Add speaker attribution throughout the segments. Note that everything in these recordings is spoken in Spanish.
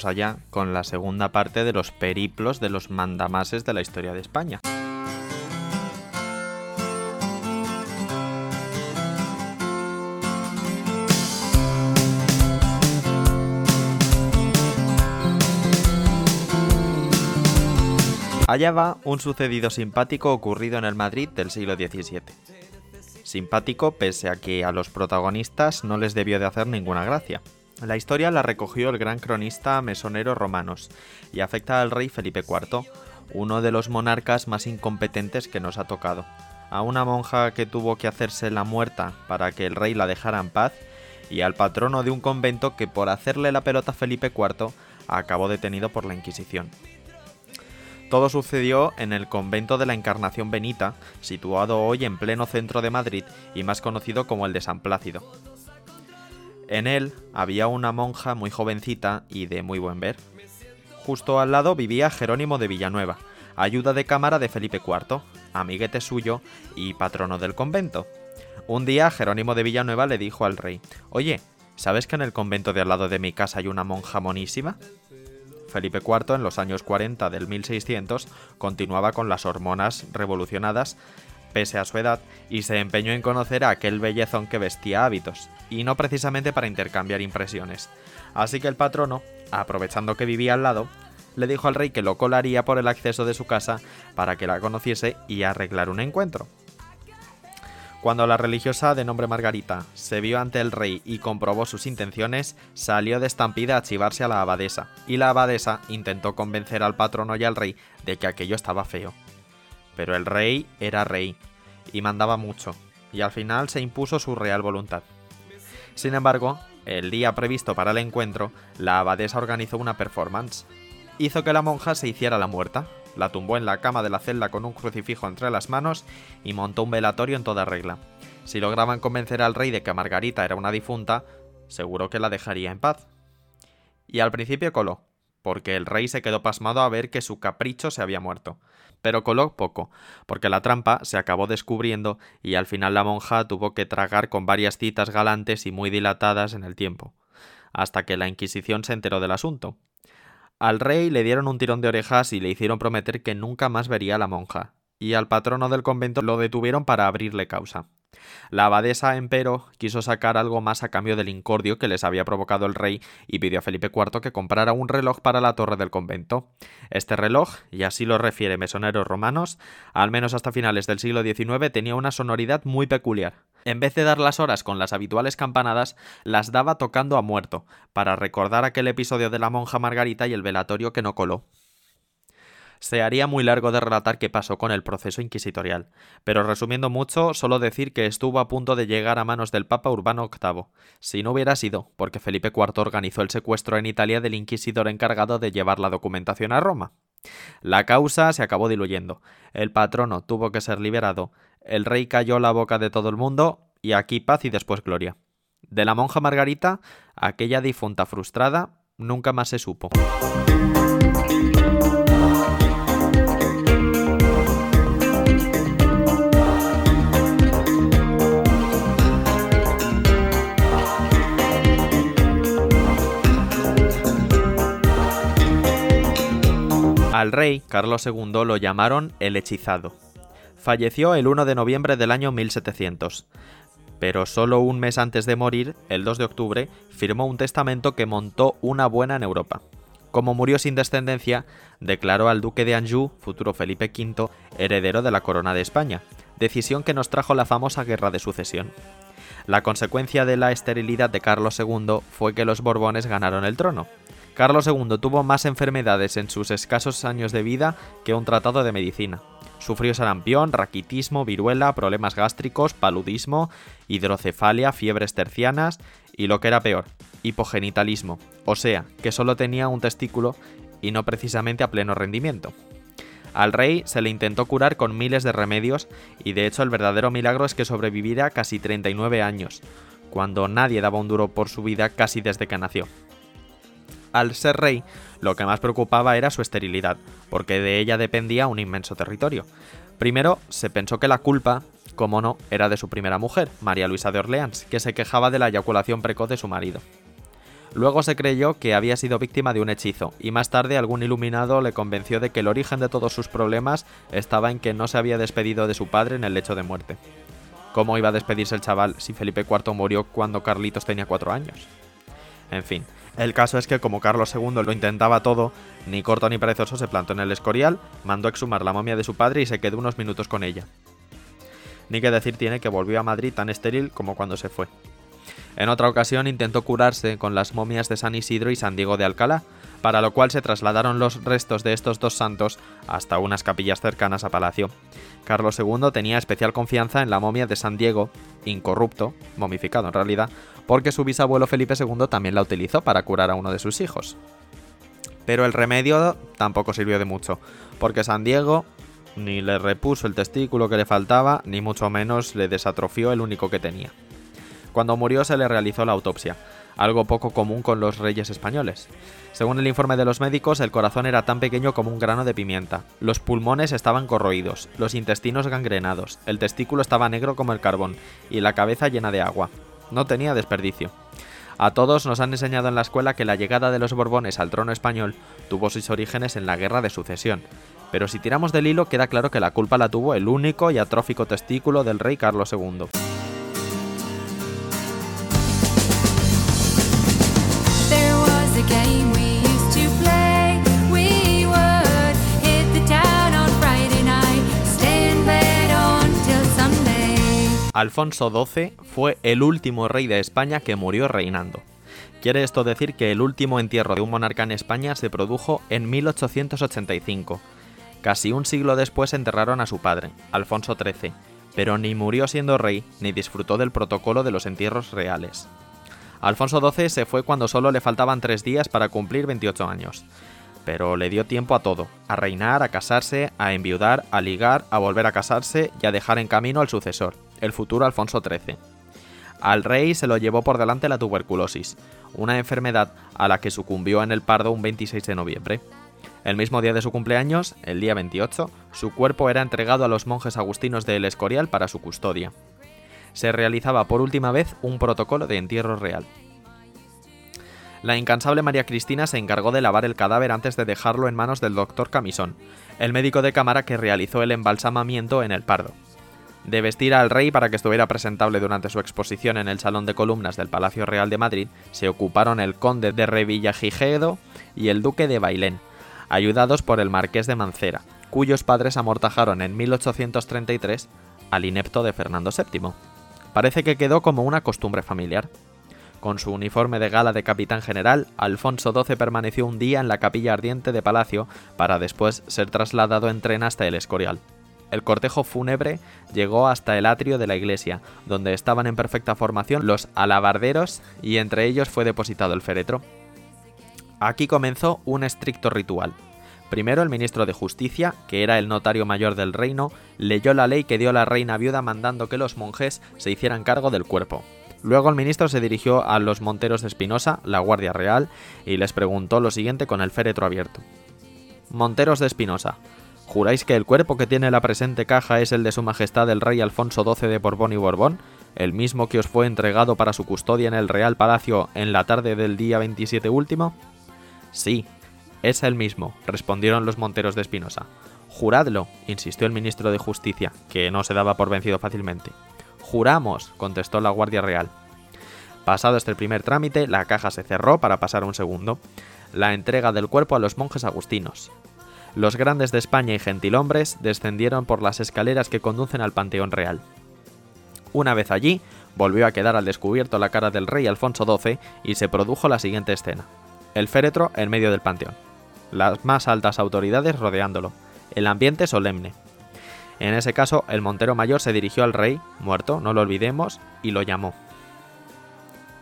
Speaker 1: allá con la segunda parte de los periplos de los mandamases de la historia de España. Allá va un sucedido simpático ocurrido en el Madrid del siglo XVII. Simpático pese a que a los protagonistas no les debió de hacer ninguna gracia. La historia la recogió el gran cronista mesonero Romanos y afecta al rey Felipe IV, uno de los monarcas más incompetentes que nos ha tocado. A una monja que tuvo que hacerse la muerta para que el rey la dejara en paz y al patrono de un convento que por hacerle la pelota a Felipe IV acabó detenido por la Inquisición. Todo sucedió en el convento de la Encarnación Benita, situado hoy en pleno centro de Madrid y más conocido como el de San Plácido. En él había una monja muy jovencita y de muy buen ver. Justo al lado vivía Jerónimo de Villanueva, ayuda de cámara de Felipe IV, amiguete suyo y patrono del convento. Un día Jerónimo de Villanueva le dijo al rey, Oye, ¿sabes que en el convento de al lado de mi casa hay una monja monísima? Felipe IV, en los años 40 del 1600, continuaba con las hormonas revolucionadas, pese a su edad, y se empeñó en conocer a aquel bellezón que vestía hábitos, y no precisamente para intercambiar impresiones. Así que el patrono, aprovechando que vivía al lado, le dijo al rey que lo colaría por el acceso de su casa para que la conociese y arreglar un encuentro. Cuando la religiosa de nombre Margarita se vio ante el rey y comprobó sus intenciones, salió de estampida a chivarse a la abadesa, y la abadesa intentó convencer al patrono y al rey de que aquello estaba feo. Pero el rey era rey, y mandaba mucho, y al final se impuso su real voluntad. Sin embargo, el día previsto para el encuentro, la abadesa organizó una performance. Hizo que la monja se hiciera la muerta, la tumbó en la cama de la celda con un crucifijo entre las manos y montó un velatorio en toda regla. Si lograban convencer al rey de que Margarita era una difunta, seguro que la dejaría en paz. Y al principio coló, porque el rey se quedó pasmado a ver que su capricho se había muerto. Pero coló poco, porque la trampa se acabó descubriendo y al final la monja tuvo que tragar con varias citas galantes y muy dilatadas en el tiempo, hasta que la Inquisición se enteró del asunto. Al rey le dieron un tirón de orejas y le hicieron prometer que nunca más vería a la monja, y al patrono del convento lo detuvieron para abrirle causa. La abadesa, empero, quiso sacar algo más a cambio del incordio que les había provocado el rey y pidió a Felipe IV que comprara un reloj para la torre del convento. Este reloj, y así lo refiere mesoneros romanos, al menos hasta finales del siglo XIX tenía una sonoridad muy peculiar. En vez de dar las horas con las habituales campanadas, las daba tocando a muerto, para recordar aquel episodio de la monja Margarita y el velatorio que no coló. Se haría muy largo de relatar qué pasó con el proceso inquisitorial, pero resumiendo mucho, solo decir que estuvo a punto de llegar a manos del Papa Urbano VIII, si no hubiera sido porque Felipe IV organizó el secuestro en Italia del inquisidor encargado de llevar la documentación a Roma. La causa se acabó diluyendo, el patrono tuvo que ser liberado, el rey cayó la boca de todo el mundo, y aquí paz y después gloria. De la monja Margarita, aquella difunta frustrada, nunca más se supo. Al rey Carlos II lo llamaron el hechizado. Falleció el 1 de noviembre del año 1700, pero solo un mes antes de morir, el 2 de octubre, firmó un testamento que montó una buena en Europa. Como murió sin descendencia, declaró al duque de Anjou, futuro Felipe V, heredero de la corona de España, decisión que nos trajo la famosa guerra de sucesión. La consecuencia de la esterilidad de Carlos II fue que los Borbones ganaron el trono, Carlos II tuvo más enfermedades en sus escasos años de vida que un tratado de medicina. Sufrió sarampión, raquitismo, viruela, problemas gástricos, paludismo, hidrocefalia, fiebres tercianas y lo que era peor, hipogenitalismo, o sea, que solo tenía un testículo y no precisamente a pleno rendimiento. Al rey se le intentó curar con miles de remedios y de hecho el verdadero milagro es que sobreviviera casi 39 años, cuando nadie daba un duro por su vida casi desde que nació al ser rey, lo que más preocupaba era su esterilidad, porque de ella dependía un inmenso territorio. Primero, se pensó que la culpa, como no, era de su primera mujer, María Luisa de Orleans, que se quejaba de la eyaculación precoz de su marido. Luego se creyó que había sido víctima de un hechizo, y más tarde algún iluminado le convenció de que el origen de todos sus problemas estaba en que no se había despedido de su padre en el lecho de muerte. ¿Cómo iba a despedirse el chaval si Felipe IV murió cuando Carlitos tenía cuatro años? En fin, el caso es que como Carlos II lo intentaba todo, ni corto ni perezoso se plantó en el Escorial, mandó exhumar la momia de su padre y se quedó unos minutos con ella. Ni que decir tiene que volvió a Madrid tan estéril como cuando se fue. En otra ocasión intentó curarse con las momias de San Isidro y San Diego de Alcalá, para lo cual se trasladaron los restos de estos dos santos hasta unas capillas cercanas a Palacio. Carlos II tenía especial confianza en la momia de San Diego, incorrupto, momificado en realidad, porque su bisabuelo Felipe II también la utilizó para curar a uno de sus hijos. Pero el remedio tampoco sirvió de mucho, porque San Diego ni le repuso el testículo que le faltaba, ni mucho menos le desatrofió el único que tenía. Cuando murió se le realizó la autopsia, algo poco común con los reyes españoles. Según el informe de los médicos, el corazón era tan pequeño como un grano de pimienta, los pulmones estaban corroídos, los intestinos gangrenados, el testículo estaba negro como el carbón y la cabeza llena de agua. No tenía desperdicio. A todos nos han enseñado en la escuela que la llegada de los Borbones al trono español tuvo sus orígenes en la guerra de sucesión, pero si tiramos del hilo queda claro que la culpa la tuvo el único y atrófico testículo del rey Carlos II. Alfonso XII fue el último rey de España que murió reinando. Quiere esto decir que el último entierro de un monarca en España se produjo en 1885. Casi un siglo después enterraron a su padre, Alfonso XIII, pero ni murió siendo rey ni disfrutó del protocolo de los entierros reales. Alfonso XII se fue cuando solo le faltaban tres días para cumplir 28 años, pero le dio tiempo a todo, a reinar, a casarse, a enviudar, a ligar, a volver a casarse y a dejar en camino al sucesor, el futuro Alfonso XIII. Al rey se lo llevó por delante la tuberculosis, una enfermedad a la que sucumbió en el Pardo un 26 de noviembre. El mismo día de su cumpleaños, el día 28, su cuerpo era entregado a los monjes agustinos de El Escorial para su custodia. Se realizaba por última vez un protocolo de entierro real. La incansable María Cristina se encargó de lavar el cadáver antes de dejarlo en manos del doctor Camisón, el médico de cámara que realizó el embalsamamiento en el Pardo de vestir al rey para que estuviera presentable durante su exposición en el Salón de Columnas del Palacio Real de Madrid, se ocuparon el conde de Revillagigedo y el duque de Bailén, ayudados por el marqués de Mancera, cuyos padres amortajaron en 1833 al inepto de Fernando VII. Parece que quedó como una costumbre familiar. Con su uniforme de gala de capitán general, Alfonso XII permaneció un día en la capilla ardiente de Palacio para después ser trasladado en tren hasta el Escorial el cortejo fúnebre llegó hasta el atrio de la iglesia, donde estaban en perfecta formación los alabarderos y entre ellos fue depositado el féretro. Aquí comenzó un estricto ritual. Primero el ministro de Justicia, que era el notario mayor del reino, leyó la ley que dio la reina viuda mandando que los monjes se hicieran cargo del cuerpo. Luego el ministro se dirigió a los monteros de Espinosa, la Guardia Real, y les preguntó lo siguiente con el féretro abierto. Monteros de Espinosa, ¿Juráis que el cuerpo que tiene la presente caja es el de Su Majestad el Rey Alfonso XII de Borbón y Borbón, el mismo que os fue entregado para su custodia en el Real Palacio en la tarde del día 27 último? Sí, es el mismo, respondieron los monteros de Espinosa. Juradlo, insistió el ministro de Justicia, que no se daba por vencido fácilmente. Juramos, contestó la Guardia Real. Pasado este primer trámite, la caja se cerró para pasar un segundo. La entrega del cuerpo a los monjes agustinos los grandes de España y gentilhombres descendieron por las escaleras que conducen al Panteón Real. Una vez allí, volvió a quedar al descubierto la cara del rey Alfonso XII y se produjo la siguiente escena. El féretro en medio del panteón. Las más altas autoridades rodeándolo. El ambiente solemne. En ese caso, el Montero Mayor se dirigió al rey, muerto, no lo olvidemos, y lo llamó.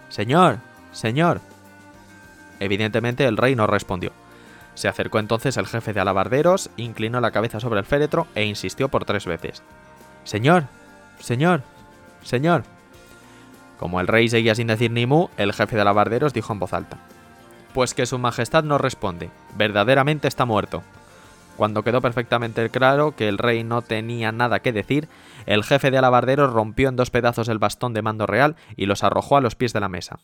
Speaker 1: Señor, señor. Evidentemente el rey no respondió. Se acercó entonces el jefe de alabarderos, inclinó la cabeza sobre el féretro e insistió por tres veces. Señor, señor, señor. Como el rey seguía sin decir ni mu, el jefe de alabarderos dijo en voz alta. Pues que su majestad no responde, verdaderamente está muerto. Cuando quedó perfectamente claro que el rey no tenía nada que decir, el jefe de alabarderos rompió en dos pedazos el bastón de mando real y los arrojó a los pies de la mesa.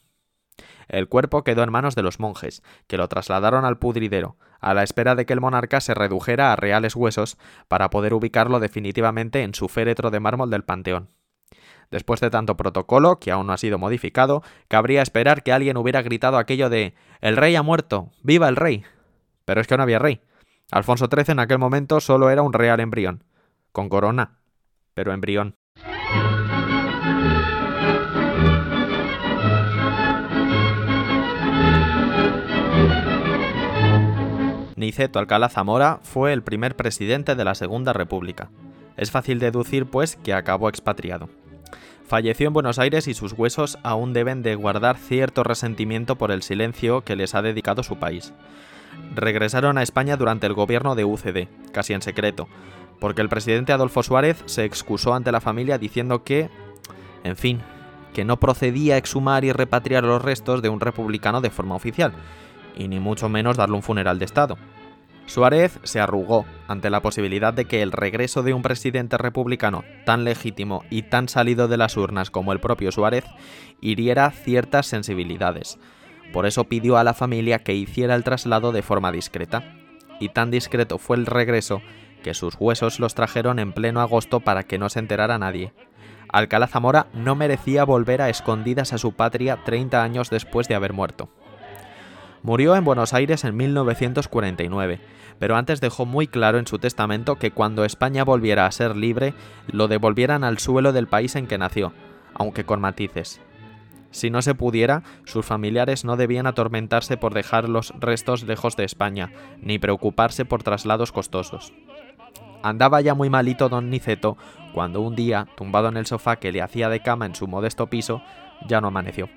Speaker 1: El cuerpo quedó en manos de los monjes, que lo trasladaron al pudridero, a la espera de que el monarca se redujera a reales huesos para poder ubicarlo definitivamente en su féretro de mármol del Panteón. Después de tanto protocolo, que aún no ha sido modificado, cabría esperar que alguien hubiera gritado aquello de El rey ha muerto. ¡Viva el rey! Pero es que no había rey. Alfonso XIII en aquel momento solo era un real embrión, con corona, pero embrión. Niceto Alcalá Zamora fue el primer presidente de la Segunda República. Es fácil deducir, pues, que acabó expatriado. Falleció en Buenos Aires y sus huesos aún deben de guardar cierto resentimiento por el silencio que les ha dedicado su país. Regresaron a España durante el gobierno de UCD, casi en secreto, porque el presidente Adolfo Suárez se excusó ante la familia diciendo que, en fin, que no procedía exhumar y repatriar los restos de un republicano de forma oficial, y ni mucho menos darle un funeral de Estado. Suárez se arrugó ante la posibilidad de que el regreso de un presidente republicano tan legítimo y tan salido de las urnas como el propio Suárez hiriera ciertas sensibilidades. Por eso pidió a la familia que hiciera el traslado de forma discreta. Y tan discreto fue el regreso que sus huesos los trajeron en pleno agosto para que no se enterara nadie. Alcalá Zamora no merecía volver a escondidas a su patria 30 años después de haber muerto. Murió en Buenos Aires en 1949, pero antes dejó muy claro en su testamento que cuando España volviera a ser libre, lo devolvieran al suelo del país en que nació, aunque con matices. Si no se pudiera, sus familiares no debían atormentarse por dejar los restos lejos de España, ni preocuparse por traslados costosos. Andaba ya muy malito don Niceto cuando un día, tumbado en el sofá que le hacía de cama en su modesto piso, ya no amaneció.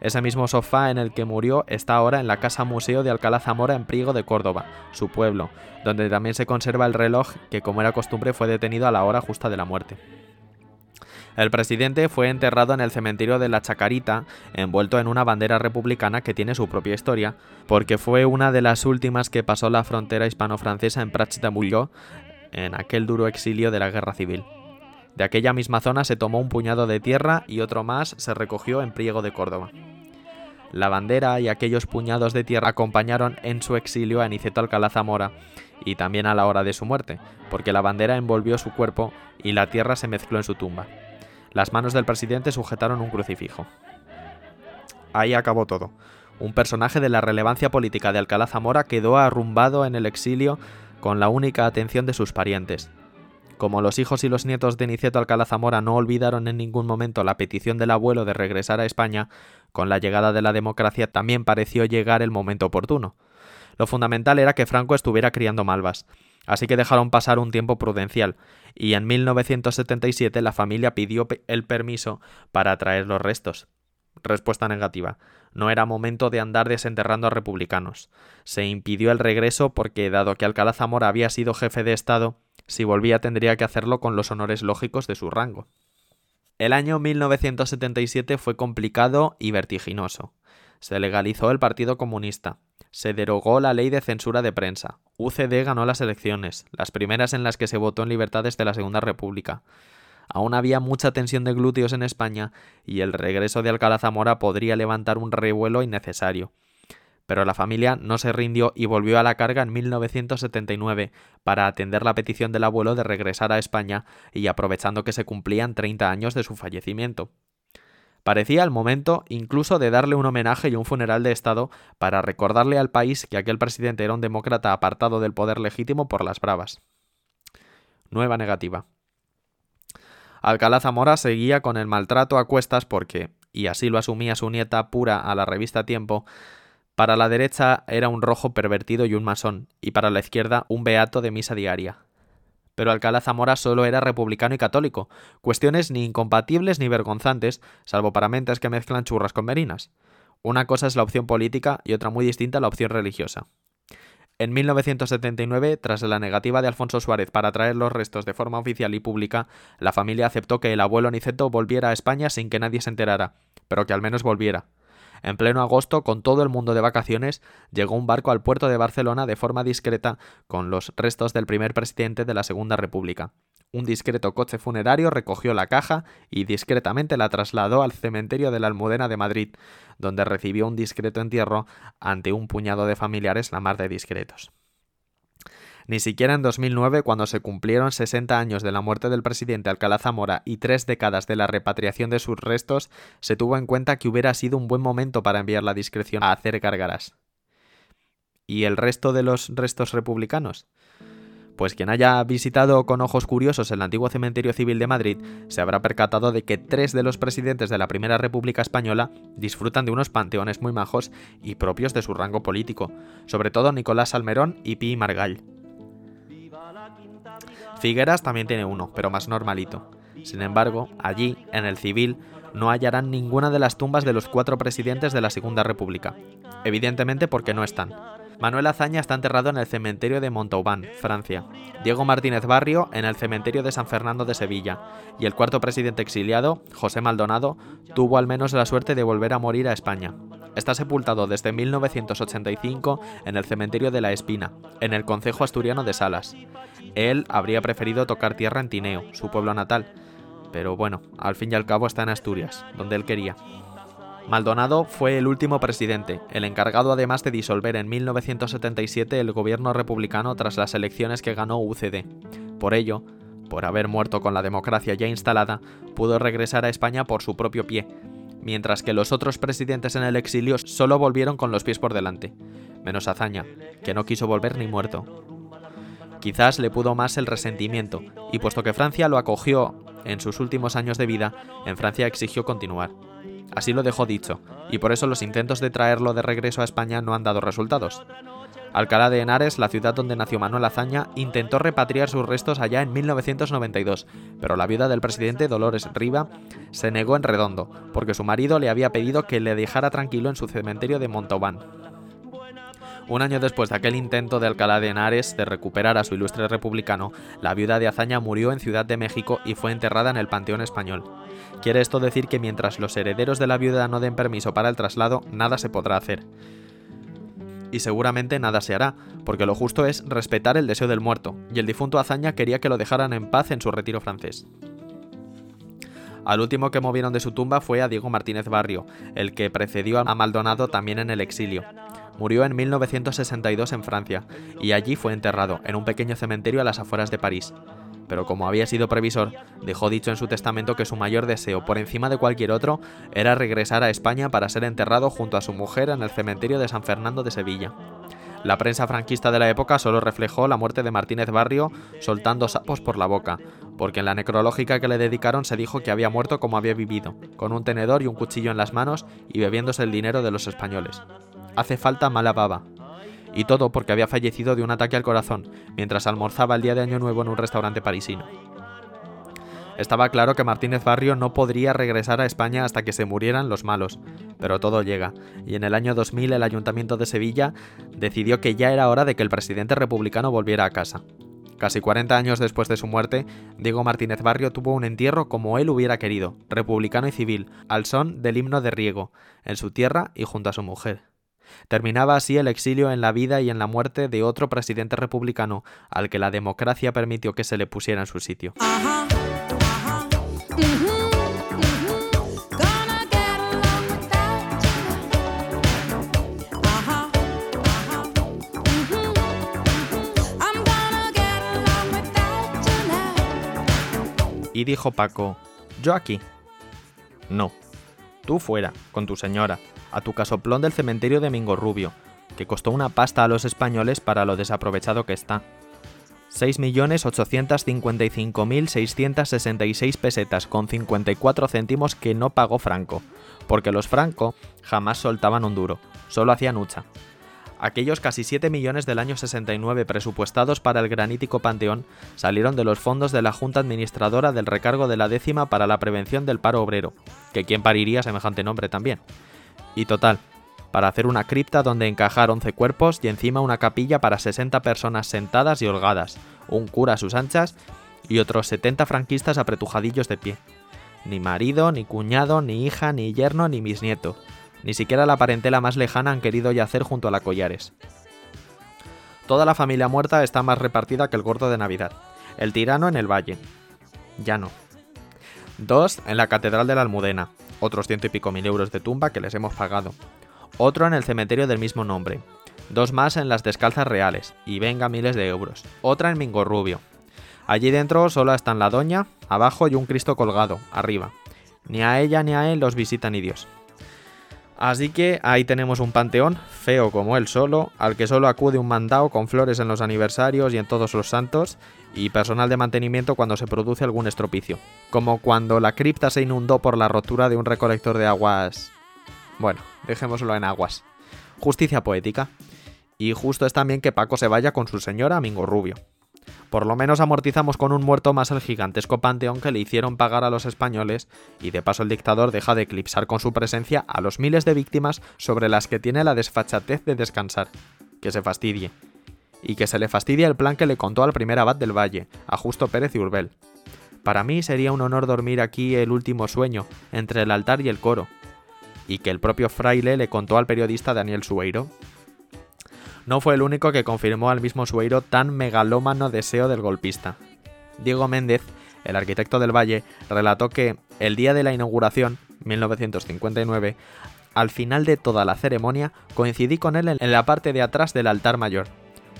Speaker 1: Ese mismo sofá en el que murió está ahora en la Casa Museo de Alcalá Zamora en Priego de Córdoba, su pueblo, donde también se conserva el reloj que como era costumbre fue detenido a la hora justa de la muerte. El presidente fue enterrado en el cementerio de la Chacarita, envuelto en una bandera republicana que tiene su propia historia, porque fue una de las últimas que pasó la frontera hispano-francesa en Prats de en aquel duro exilio de la Guerra Civil. De aquella misma zona se tomó un puñado de tierra y otro más se recogió en Priego de Córdoba. La bandera y aquellos puñados de tierra acompañaron en su exilio a Aniceto Alcalá Zamora y también a la hora de su muerte, porque la bandera envolvió su cuerpo y la tierra se mezcló en su tumba. Las manos del presidente sujetaron un crucifijo. Ahí acabó todo. Un personaje de la relevancia política de Alcalá Zamora quedó arrumbado en el exilio con la única atención de sus parientes, como los hijos y los nietos de Niceto Alcalá Zamora no olvidaron en ningún momento la petición del abuelo de regresar a España, con la llegada de la democracia también pareció llegar el momento oportuno. Lo fundamental era que Franco estuviera criando malvas, así que dejaron pasar un tiempo prudencial, y en 1977 la familia pidió el permiso para traer los restos. Respuesta negativa. No era momento de andar desenterrando a republicanos. Se impidió el regreso porque, dado que Alcalá Zamora había sido jefe de Estado, si volvía tendría que hacerlo con los honores lógicos de su rango. El año 1977 fue complicado y vertiginoso. Se legalizó el Partido Comunista. Se derogó la ley de censura de prensa. UCD ganó las elecciones, las primeras en las que se votó en libertades de la Segunda República. Aún había mucha tensión de glúteos en España y el regreso de Alcalá Zamora podría levantar un revuelo innecesario pero la familia no se rindió y volvió a la carga en 1979 para atender la petición del abuelo de regresar a España y aprovechando que se cumplían 30 años de su fallecimiento. Parecía el momento incluso de darle un homenaje y un funeral de Estado para recordarle al país que aquel presidente era un demócrata apartado del poder legítimo por las bravas. Nueva negativa. Alcalá Zamora seguía con el maltrato a cuestas porque, y así lo asumía su nieta pura a la revista Tiempo, para la derecha era un rojo pervertido y un masón, y para la izquierda un beato de misa diaria. Pero Alcalá Zamora solo era republicano y católico, cuestiones ni incompatibles ni vergonzantes, salvo para mentes que mezclan churras con merinas. Una cosa es la opción política y otra muy distinta la opción religiosa. En 1979, tras la negativa de Alfonso Suárez para traer los restos de forma oficial y pública, la familia aceptó que el abuelo Niceto volviera a España sin que nadie se enterara, pero que al menos volviera. En pleno agosto, con todo el mundo de vacaciones, llegó un barco al puerto de Barcelona de forma discreta con los restos del primer presidente de la Segunda República. un discreto coche funerario recogió la caja y discretamente la trasladó al cementerio de la Almudena de Madrid, donde recibió un discreto entierro ante un puñado de familiares la mar de discretos. Ni siquiera en 2009, cuando se cumplieron 60 años de la muerte del presidente Alcalá Zamora y tres décadas de la repatriación de sus restos, se tuvo en cuenta que hubiera sido un buen momento para enviar la discreción a hacer gárgaras. ¿Y el resto de los restos republicanos? Pues quien haya visitado con ojos curiosos el antiguo cementerio civil de Madrid se habrá percatado de que tres de los presidentes de la Primera República Española disfrutan de unos panteones muy majos y propios de su rango político, sobre todo Nicolás Salmerón y Pi Margall. Figueras también tiene uno, pero más normalito. Sin embargo, allí, en el civil, no hallarán ninguna de las tumbas de los cuatro presidentes de la Segunda República, evidentemente porque no están. Manuel Azaña está enterrado en el cementerio de Montauban, Francia. Diego Martínez Barrio en el cementerio de San Fernando de Sevilla. Y el cuarto presidente exiliado, José Maldonado, tuvo al menos la suerte de volver a morir a España. Está sepultado desde 1985 en el cementerio de La Espina, en el concejo asturiano de Salas. Él habría preferido tocar tierra en Tineo, su pueblo natal, pero bueno, al fin y al cabo está en Asturias, donde él quería. Maldonado fue el último presidente, el encargado además de disolver en 1977 el gobierno republicano tras las elecciones que ganó UCD. Por ello, por haber muerto con la democracia ya instalada, pudo regresar a España por su propio pie, mientras que los otros presidentes en el exilio solo volvieron con los pies por delante, menos Azaña, que no quiso volver ni muerto. Quizás le pudo más el resentimiento, y puesto que Francia lo acogió en sus últimos años de vida, en Francia exigió continuar. Así lo dejó dicho, y por eso los intentos de traerlo de regreso a España no han dado resultados. Alcalá de Henares, la ciudad donde nació Manuel Azaña, intentó repatriar sus restos allá en 1992, pero la viuda del presidente, Dolores Riva, se negó en redondo, porque su marido le había pedido que le dejara tranquilo en su cementerio de Montauban. Un año después de aquel intento de Alcalá de Henares de recuperar a su ilustre republicano, la viuda de Azaña murió en Ciudad de México y fue enterrada en el Panteón Español. Quiere esto decir que mientras los herederos de la viuda no den permiso para el traslado, nada se podrá hacer. Y seguramente nada se hará, porque lo justo es respetar el deseo del muerto, y el difunto Azaña quería que lo dejaran en paz en su retiro francés. Al último que movieron de su tumba fue a Diego Martínez Barrio, el que precedió a Maldonado también en el exilio. Murió en 1962 en Francia, y allí fue enterrado, en un pequeño cementerio a las afueras de París. Pero como había sido previsor, dejó dicho en su testamento que su mayor deseo, por encima de cualquier otro, era regresar a España para ser enterrado junto a su mujer en el cementerio de San Fernando de Sevilla. La prensa franquista de la época solo reflejó la muerte de Martínez Barrio soltando sapos por la boca, porque en la necrológica que le dedicaron se dijo que había muerto como había vivido, con un tenedor y un cuchillo en las manos y bebiéndose el dinero de los españoles hace falta mala baba. Y todo porque había fallecido de un ataque al corazón mientras almorzaba el día de Año Nuevo en un restaurante parisino. Estaba claro que Martínez Barrio no podría regresar a España hasta que se murieran los malos, pero todo llega, y en el año 2000 el Ayuntamiento de Sevilla decidió que ya era hora de que el presidente republicano volviera a casa. Casi 40 años después de su muerte, Diego Martínez Barrio tuvo un entierro como él hubiera querido, republicano y civil, al son del himno de Riego, en su tierra y junto a su mujer. Terminaba así el exilio en la vida y en la muerte de otro presidente republicano al que la democracia permitió que se le pusiera en su sitio. Y dijo Paco, ¿yo aquí? No, tú fuera, con tu señora, a tu casoplón del cementerio de Mingo Rubio, que costó una pasta a los españoles para lo desaprovechado que está. 6.855.666 pesetas con 54 céntimos que no pagó Franco, porque los Franco jamás soltaban un duro, solo hacían hucha. Aquellos casi 7 millones del año 69 presupuestados para el granítico Panteón salieron de los fondos de la Junta Administradora del recargo de la décima para la prevención del paro obrero, que quien pariría semejante nombre también. Y total, para hacer una cripta donde encajar 11 cuerpos y encima una capilla para 60 personas sentadas y holgadas, un cura a sus anchas y otros 70 franquistas apretujadillos de pie. Ni marido, ni cuñado, ni hija, ni yerno, ni bisnieto. Ni siquiera la parentela más lejana han querido yacer junto a la Collares. Toda la familia muerta está más repartida que el gordo de Navidad. El tirano en el valle, Ya no. Dos en la Catedral de la Almudena, otros ciento y pico mil euros de tumba que les hemos pagado. Otro en el cementerio del mismo nombre. Dos más en las Descalzas Reales, y venga miles de euros. Otra en Mingorrubio. Allí dentro solo están la doña, abajo y un Cristo colgado, arriba. Ni a ella ni a él los visita ni Dios. Así que ahí tenemos un panteón, feo como él solo, al que solo acude un mandado con flores en los aniversarios y en todos los santos, y personal de mantenimiento cuando se produce algún estropicio. Como cuando la cripta se inundó por la rotura de un recolector de aguas... Bueno, dejémoslo en aguas. Justicia poética. Y justo es también que Paco se vaya con su señora Mingo Rubio. Por lo menos amortizamos con un muerto más el gigantesco panteón que le hicieron pagar a los españoles y de paso el dictador deja de eclipsar con su presencia a los miles de víctimas sobre las que tiene la desfachatez de descansar. Que se fastidie. Y que se le fastidie el plan que le contó al primer abad del Valle, a Justo Pérez y Urbel. Para mí sería un honor dormir aquí el último sueño, entre el altar y el coro. Y que el propio fraile le contó al periodista Daniel Sueiro, no fue el único que confirmó al mismo Sueiro tan megalómano deseo del golpista. Diego Méndez, el arquitecto del Valle, relató que el día de la inauguración, 1959, al final de toda la ceremonia coincidí con él en la parte de atrás del altar mayor.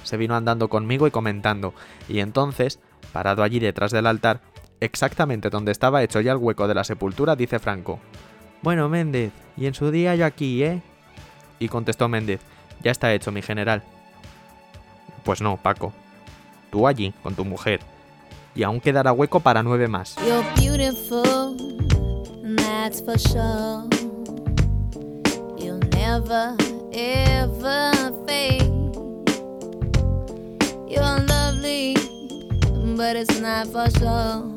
Speaker 1: Se vino andando conmigo y comentando, y entonces, parado allí detrás del altar, exactamente donde estaba hecho ya el hueco de la sepultura, dice Franco. Bueno, Méndez, y en su día yo aquí, ¿eh? Y contestó Méndez, ya está hecho, mi general. Pues no, Paco. Tú allí, con tu mujer. Y aún quedará hueco para nueve más. Love.